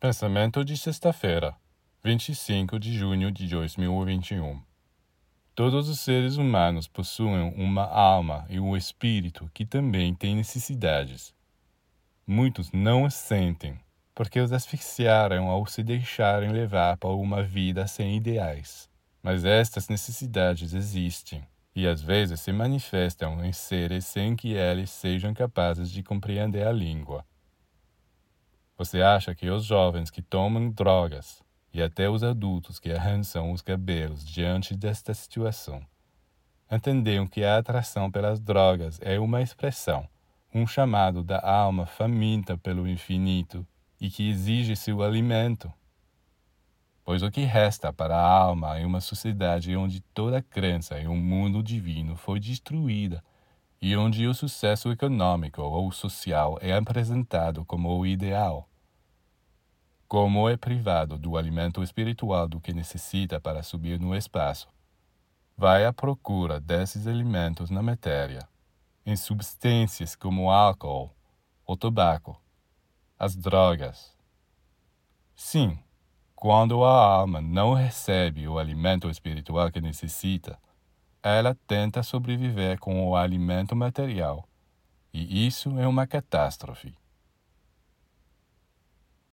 Pensamento de sexta-feira, 25 de junho de 2021. Todos os seres humanos possuem uma alma e um espírito que também têm necessidades. Muitos não os sentem, porque os asfixiaram ao se deixarem levar por uma vida sem ideais. Mas estas necessidades existem e às vezes se manifestam em seres sem que eles sejam capazes de compreender a língua. Você acha que os jovens que tomam drogas e até os adultos que arrançam os cabelos diante desta situação entenderam que a atração pelas drogas é uma expressão, um chamado da alma faminta pelo infinito e que exige seu alimento. Pois o que resta para a alma em uma sociedade onde toda crença em um mundo divino foi destruída e onde o sucesso econômico ou social é apresentado como o ideal? Como é privado do alimento espiritual do que necessita para subir no espaço, vai à procura desses alimentos na matéria, em substâncias como álcool, o tabaco, as drogas. Sim, quando a alma não recebe o alimento espiritual que necessita, ela tenta sobreviver com o alimento material, e isso é uma catástrofe.